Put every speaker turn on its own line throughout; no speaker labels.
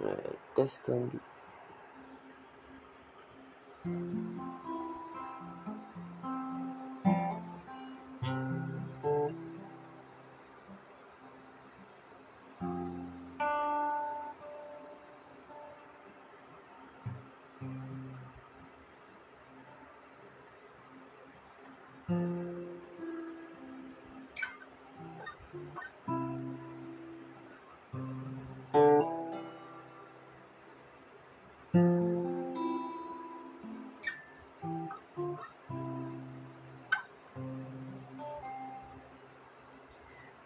É, testando.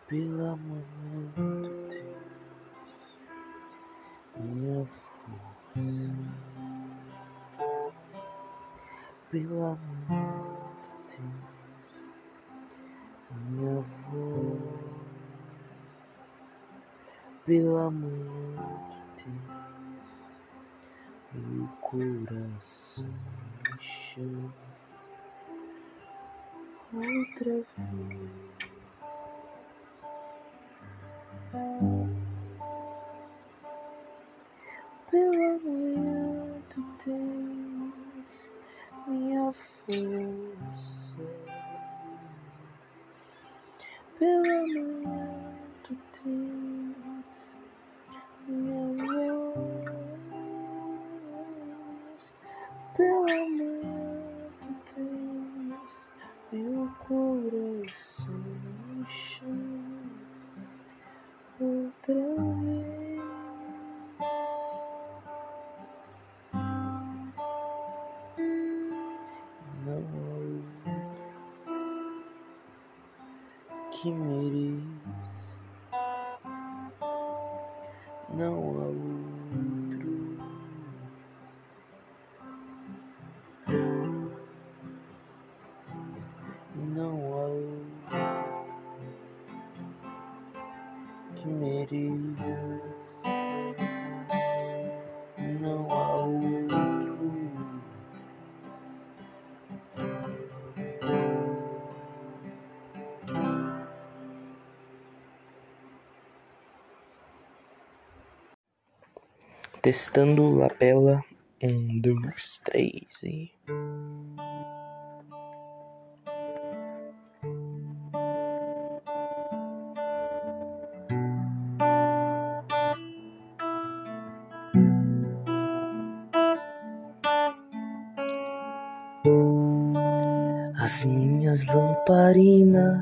Pelo amor de Deus, minha força. Pelo amor de Deus, minha voz. Pelo amor de Deus, meu coração chama outra vez. Pelo amor de Deus, minha força. Pelo que mereça. Não há outro. Não há outro que mereça. Testando lapela. Um, dois, três e. As minhas lamparinas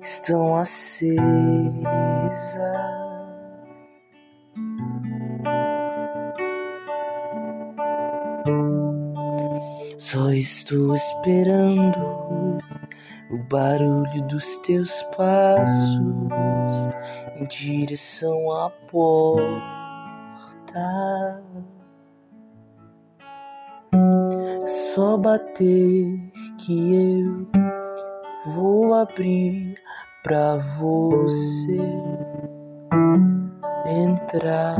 estão acesas. Só estou esperando o barulho dos teus passos em direção à porta. Só bater que eu vou abrir pra você entrar.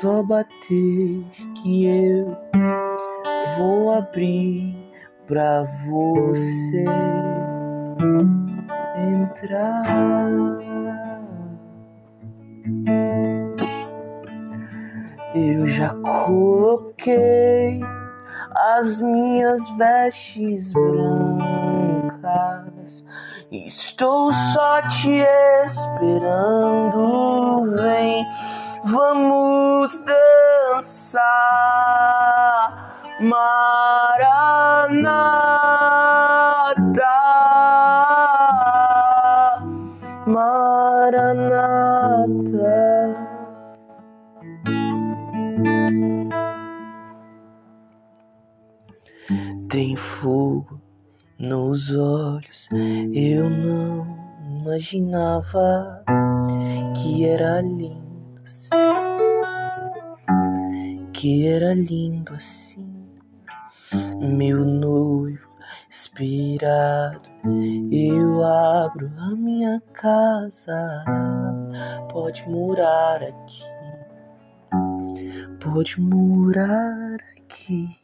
Só bater que eu vou abrir pra você entrar. Eu já coloquei as minhas vestes brancas. Estou só te esperando. Vem, vamos dançar. Maranata, Maranata. Tem fogo nos olhos, eu não imaginava que era lindo que era lindo assim. Meu noivo inspirado, eu abro a minha casa, pode morar aqui, pode morar aqui.